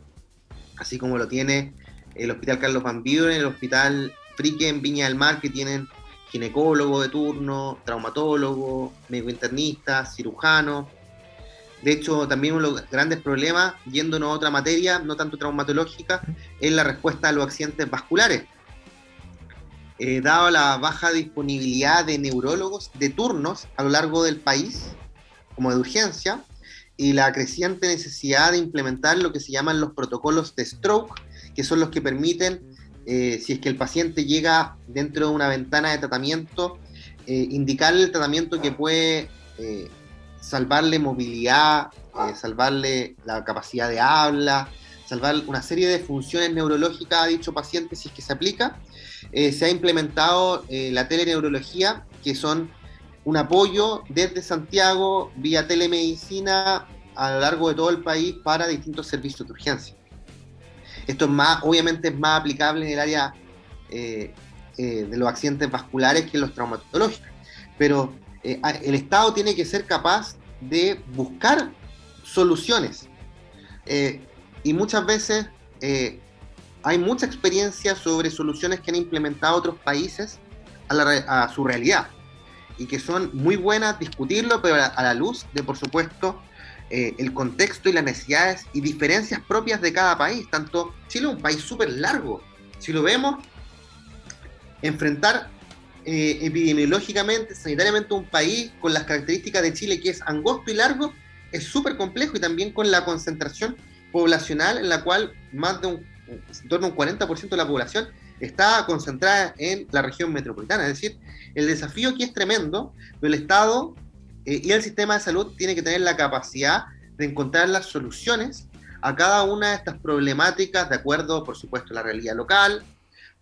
así como lo tiene el Hospital Carlos Van Buren, el Hospital Frique en Viña del Mar, que tienen ginecólogo de turno, traumatólogo, médico internista, cirujano. De hecho, también uno de los grandes problemas, yéndonos a otra materia, no tanto traumatológica, es la respuesta a los accidentes vasculares eh, dado la baja disponibilidad de neurólogos de turnos a lo largo del país, como de urgencia, y la creciente necesidad de implementar lo que se llaman los protocolos de stroke, que son los que permiten, eh, si es que el paciente llega dentro de una ventana de tratamiento, eh, indicarle el tratamiento que puede salvarle movilidad, salvarle la capacidad de habla, salvar una serie de funciones neurológicas a dicho paciente si es que se aplica eh, se ha implementado eh, la teleneurología, que son un apoyo desde Santiago vía telemedicina a lo largo de todo el país para distintos servicios de urgencia. Esto es más, obviamente es más aplicable en el área eh, de los accidentes vasculares que en los traumatológicos, pero el Estado tiene que ser capaz de buscar soluciones. Y muchas veces hay mucha experiencia sobre soluciones que han implementado otros países a, su realidad y que son muy buenas discutirlo, pero a, la luz de, por supuesto, eh, el contexto y las necesidades y diferencias propias de cada país. Tanto Chile es un país súper largo. Si lo vemos, enfrentar eh, epidemiológicamente, sanitariamente un país con las características de Chile que es angosto y largo, es súper complejo y también con la concentración poblacional en la cual más de un en torno un 40% de la población está concentrada en la región metropolitana. Es decir, el desafío aquí es tremendo, pero el Estado eh, y el sistema de salud tiene que tener la capacidad de encontrar las soluciones a cada una de estas problemáticas de acuerdo, por supuesto, a la realidad local,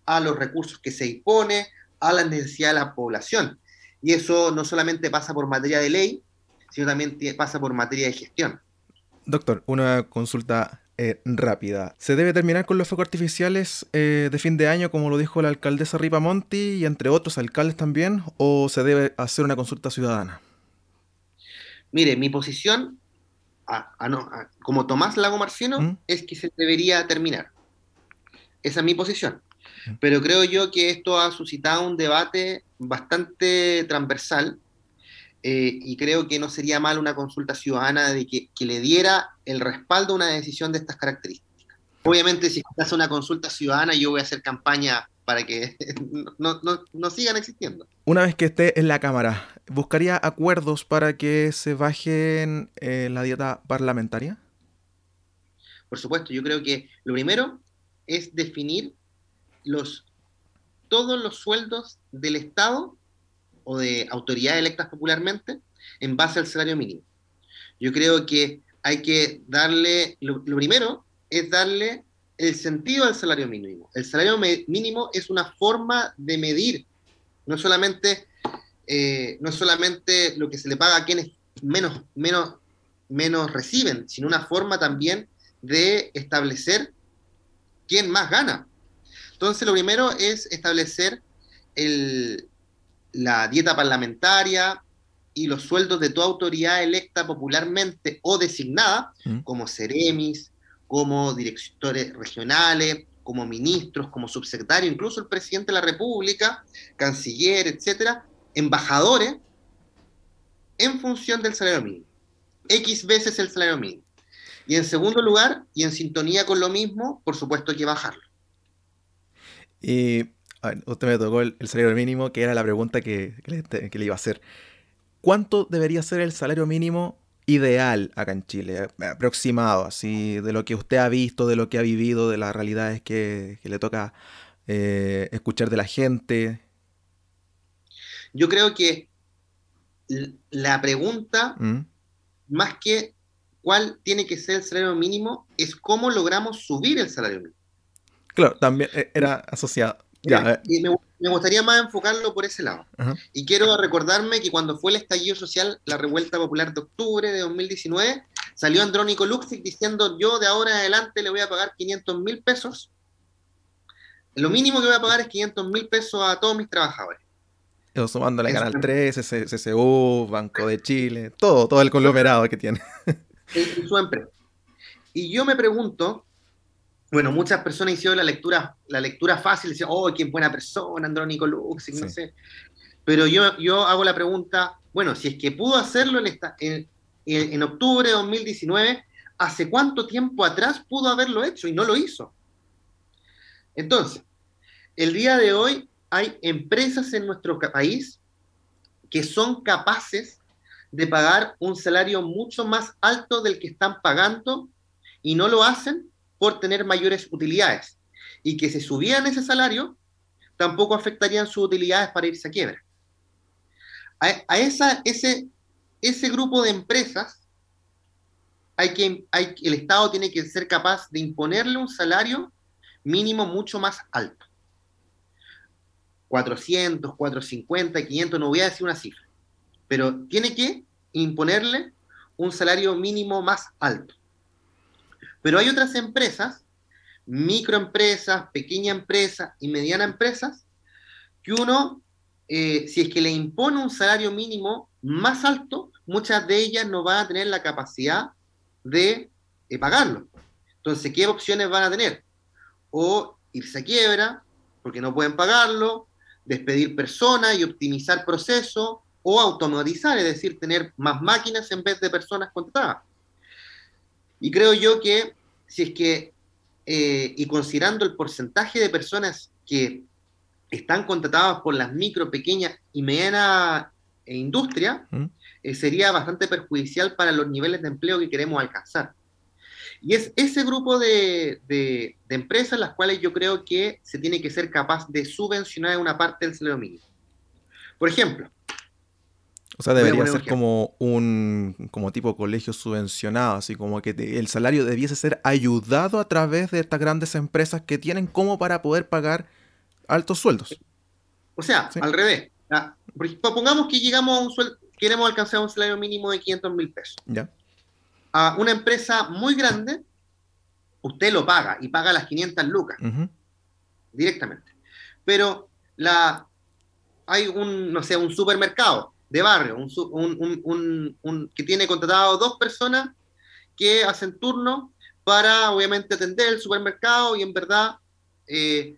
a los recursos que se impone, a la necesidad de la población. Y eso no solamente pasa por materia de ley, sino también pasa por materia de gestión. Doctor, una consulta eh, rápida. ¿Se debe terminar con los fuegos artificiales eh, de fin de año, como lo dijo la alcaldesa Ripamonti y entre otros alcaldes también, o se debe hacer una consulta ciudadana? Mire, mi posición, como Tomás Lago Marciano, ¿Mm? es que se debería terminar. Esa es mi posición. ¿Mm? Pero creo yo que esto ha suscitado un debate bastante transversal eh, y creo que no sería mal una consulta ciudadana de que, le diera el respaldo a una decisión de estas características. Obviamente, si se hace una consulta ciudadana, yo voy a hacer campaña para que [LAUGHS] no, sigan existiendo. Una vez que esté en la Cámara, ¿buscaría acuerdos para que se bajen eh, la dieta parlamentaria? Por supuesto, yo creo que lo primero es definir los, todos los sueldos del Estado o de autoridades electas popularmente en base al salario mínimo. Yo creo que hay que darle, lo, primero es darle el sentido al salario mínimo. El salario mínimo es una forma de medir, no solamente, eh, no solamente lo que se le paga a quienes menos, menos, menos reciben, sino una forma también de establecer quién más gana. Entonces, lo primero es establecer el, la dieta parlamentaria y los sueldos de toda autoridad electa popularmente o designada, mm. como seremis, como directores regionales, como ministros, como subsecretarios, incluso el presidente de la República, canciller, etcétera, embajadores, en función del salario mínimo. X veces el salario mínimo. Y en segundo lugar, y en sintonía con lo mismo, por supuesto hay que bajarlo. Y usted me tocó el, salario mínimo, que era la pregunta que, le, iba a hacer. ¿Cuánto debería ser el salario mínimo ideal acá en Chile? Aproximado, así, de lo que usted ha visto, de lo que ha vivido, de las realidades que, le toca eh, escuchar de la gente. Yo creo que la pregunta, ¿Mm? más que cuál tiene que ser el salario mínimo, es cómo logramos subir el salario mínimo. Claro, también eh, era asociado. Eh. y me, gustaría más enfocarlo por ese lado. Y quiero recordarme que cuando fue el estallido social, la revuelta popular de octubre de 2019, salió Andrónico Luxic diciendo yo de ahora en adelante le voy a pagar 500 mil pesos. Lo mínimo que voy a pagar es 500 mil pesos a todos mis trabajadores. Eso sumándole a Canal 3, CCU, Banco de Chile, todo, todo el conglomerado que tiene. En su empresa. Y yo me pregunto, bueno, muchas personas hicieron la lectura, la lectura fácil, decían, oh, qué buena persona, Andrónico Lux, no sé. Pero yo, yo hago la pregunta, bueno, si es que pudo hacerlo en, esta, en, en, octubre de 2019, ¿hace cuánto tiempo atrás pudo haberlo hecho y no lo hizo? Entonces, el día de hoy hay empresas en nuestro país que son capaces de pagar un salario mucho más alto del que están pagando y no lo hacen por tener mayores utilidades y que si subían ese salario, tampoco afectarían sus utilidades para irse a quiebra. A, esa, ese, ese grupo de empresas, hay que, hay, el Estado tiene que ser capaz de imponerle un salario mínimo mucho más alto. 400, 450, 500, no voy a decir una cifra, pero tiene que imponerle un salario mínimo más alto. Pero hay otras empresas, microempresas, pequeñas empresas y medianas empresas, que uno, eh, si es que le impone un salario mínimo más alto, muchas de ellas no van a tener la capacidad de pagarlo. Entonces, ¿qué opciones van a tener? O irse a quiebra, porque no pueden pagarlo, despedir personas y optimizar procesos, o automatizar, es decir, tener más máquinas en vez de personas contratadas. Y creo yo que si es que, eh, y considerando el porcentaje de personas que están contratadas por las micro, pequeñas y medianas eh, industria, ¿Mm? eh, sería bastante perjudicial para los niveles de empleo que queremos alcanzar. Y es ese grupo de, de, de, empresas las cuales yo creo que se tiene que ser capaz de subvencionar una parte del salario mínimo. Por ejemplo, O sea, debería ser como un como tipo colegio subvencionado, así como que el salario debiese ser ayudado a través de estas grandes empresas que tienen como para poder pagar altos sueldos. O sea, al revés. Ah, pongamos que llegamos a un sueldo, queremos alcanzar un salario mínimo de 500 mil pesos. Ya. A una empresa muy grande, usted lo paga y paga las 500 lucas directamente. Pero la, hay un, no sé, un supermercado de barrio, un, que tiene contratado dos personas que hacen turno para obviamente atender el supermercado y en verdad eh,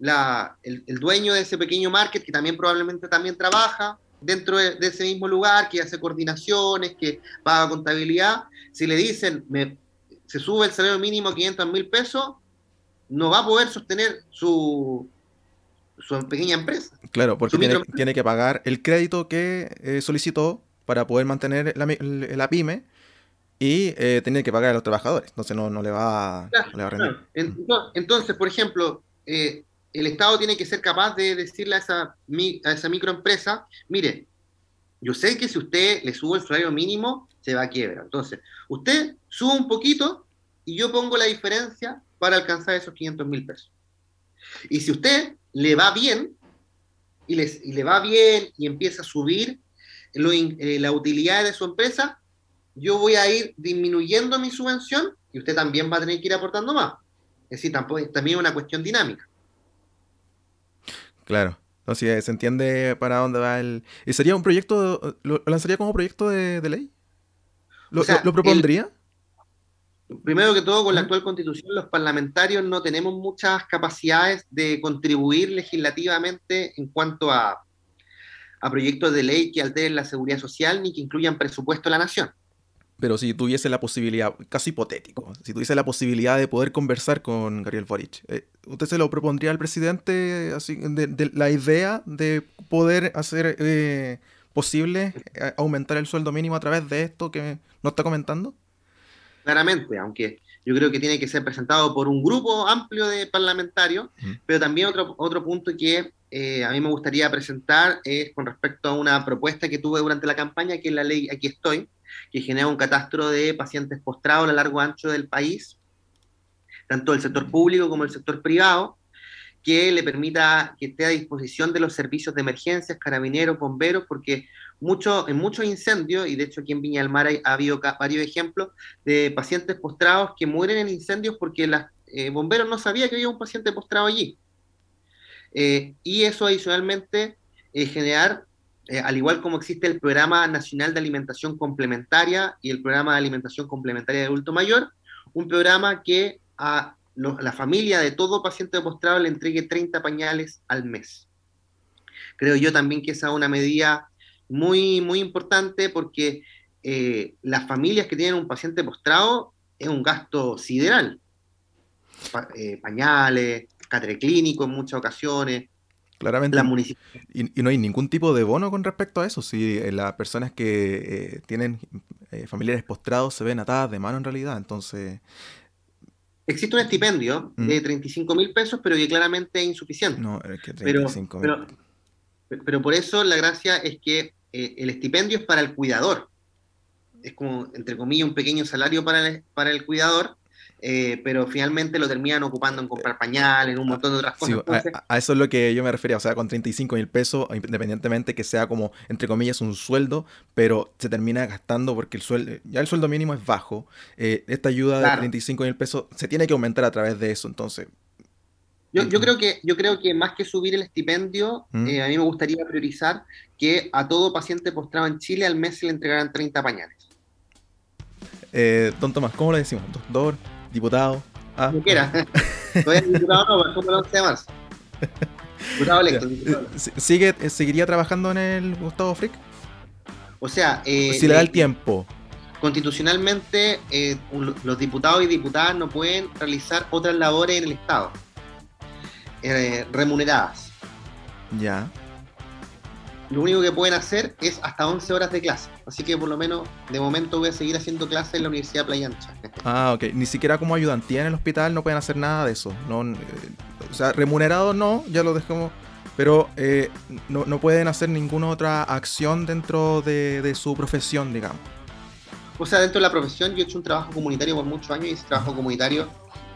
la, el, dueño de ese pequeño market que también probablemente también trabaja dentro de, ese mismo lugar, que hace coordinaciones, que paga contabilidad, si le dicen me, se sube el salario mínimo a 500 mil pesos, no va a poder sostener su, su pequeña empresa. Claro, porque tiene, que pagar el crédito que eh, solicitó para poder mantener la, pyme y eh, tiene que pagar a los trabajadores. Entonces no, le, va, a rendir. Entonces, por ejemplo, eh, el Estado tiene que ser capaz de decirle a esa, a esa microempresa, mire, yo sé que si usted le sube el salario mínimo, se va a quiebra. Entonces, usted sube un poquito y yo pongo la diferencia para alcanzar esos 500 mil pesos. Y si usted le va bien, y, le va bien y empieza a subir eh, la utilidad de su empresa, yo voy a ir disminuyendo mi subvención y usted también va a tener que ir aportando más. Es decir, tampoco, también es una cuestión dinámica. Claro. No, si se entiende para dónde va el... ¿Y sería un proyecto, lo, lanzaría como proyecto de, ley? ¿Lo, propondría? Primero que todo, con la actual constitución, los parlamentarios no tenemos muchas capacidades de contribuir legislativamente en cuanto a, a proyectos de ley que alteren la seguridad social ni que incluyan presupuesto de la nación. Pero si tuviese la posibilidad, caso hipotético, si tuviese la posibilidad de poder conversar con Gabriel Boric, eh, ¿usted se lo propondría al presidente así, de, la idea de poder hacer eh, posible eh, aumentar el sueldo mínimo a través de esto que nos está comentando? Claramente, aunque yo creo que tiene que ser presentado por un grupo amplio de parlamentarios, pero también otro, otro punto que a mí me gustaría presentar es con respecto a una propuesta que tuve durante la campaña, que es la ley Aquí estoy, que genera un catastro de pacientes postrados a lo largo ancho del país, tanto del sector público como del sector privado, que le permita que esté a disposición de los servicios de emergencias, carabineros, bomberos, porque mucho, en muchos incendios, y de hecho aquí en Viña del Mar ha habido varios ejemplos de pacientes postrados que mueren en incendios porque los eh, bomberos no sabían que había un paciente postrado allí. Eh, y eso adicionalmente eh, generar eh, al igual como existe el Programa Nacional de Alimentación Complementaria y el Programa de Alimentación Complementaria de Adulto Mayor, un programa que a la familia de todo paciente postrado le entregue 30 pañales al mes. Creo yo también que esa es una medida muy, muy importante porque eh, las familias que tienen un paciente postrado es un gasto sideral. Eh, pañales, catre clínico en muchas ocasiones, Claramente. y, no hay ningún tipo de bono con respecto a eso. Si eh, las personas que eh, tienen eh, familiares postrados se ven atadas de mano en realidad, entonces... Existe un estipendio mm. de 35 mil pesos, pero que claramente es insuficiente. No, es que 35 pero, pero, por eso la gracia es que el estipendio es para el cuidador. Es como, entre comillas, un pequeño salario para para el cuidador, eh, pero finalmente lo terminan ocupando en comprar pañal, en un montón de otras cosas. a, eso es lo que yo me refería, o sea, con 35 mil pesos, independientemente que sea como, entre comillas, un sueldo, pero se termina gastando porque el sueldo, ya el sueldo mínimo es bajo, eh, esta ayuda de 35 mil pesos se tiene que aumentar a través de eso, entonces... Yo, yo, creo que, yo creo que más que subir el estipendio, eh, a mí me gustaría priorizar que a todo paciente postrado en Chile al mes se le entregaran 30 pañales. don Tomás, ¿cómo le decimos? Doctor, diputado. Ah. Como quiera. [LAUGHS] [LAUGHS] Todavía diputado no, como el 11 de marzo. Diputado electo. ¿Sigue, eh, ¿Seguiría trabajando en el Gustavo Frick? O sea... Eh, si le da el tiempo. Constitucionalmente, eh, los diputados y diputadas no pueden realizar otras labores en el Estado. Eh, remuneradas. Ya lo único que pueden hacer es hasta 11 horas de clase. Así que por lo menos de momento voy a seguir haciendo clases en la Universidad de Playa Ancha. [LAUGHS] Ah, ok. Ni siquiera como ayudantía en el hospital no pueden hacer nada de eso. No, eh, o sea, remunerado no, ya lo dejamos pero eh, no, no, pueden hacer ninguna otra acción dentro de, de, su profesión, digamos. O sea, dentro de la profesión yo he hecho un trabajo comunitario por muchos años y ese trabajo comunitario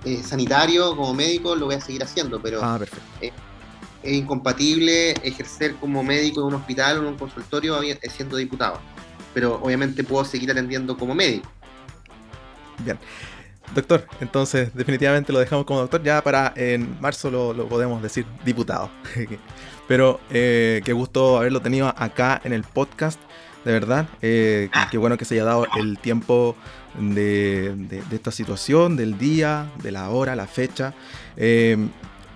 eh, sanitario como médico lo voy a seguir haciendo, pero ah, es incompatible ejercer como médico en un hospital o en un consultorio siendo diputado. Pero obviamente puedo seguir atendiendo como médico. Bien. Doctor, entonces definitivamente lo dejamos como doctor. Ya para en marzo lo, podemos decir diputado. [LAUGHS] Pero eh, qué gusto haberlo tenido acá en el podcast. De verdad, eh, qué bueno que se haya dado el tiempo de, esta situación, del día, de la hora, la fecha. Eh,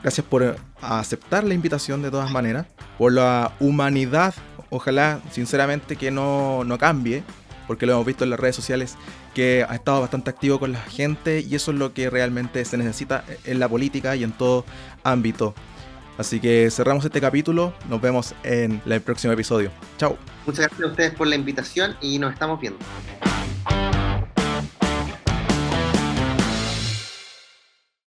gracias por aceptar la invitación de todas maneras, por la humanidad, ojalá sinceramente que no, no cambie, porque lo hemos visto en las redes sociales que ha estado bastante activo con la gente y eso es lo que realmente se necesita en la política y en todo ámbito. Así que cerramos este capítulo, nos vemos en el próximo episodio. Chao. Muchas gracias a ustedes por la invitación y nos estamos viendo.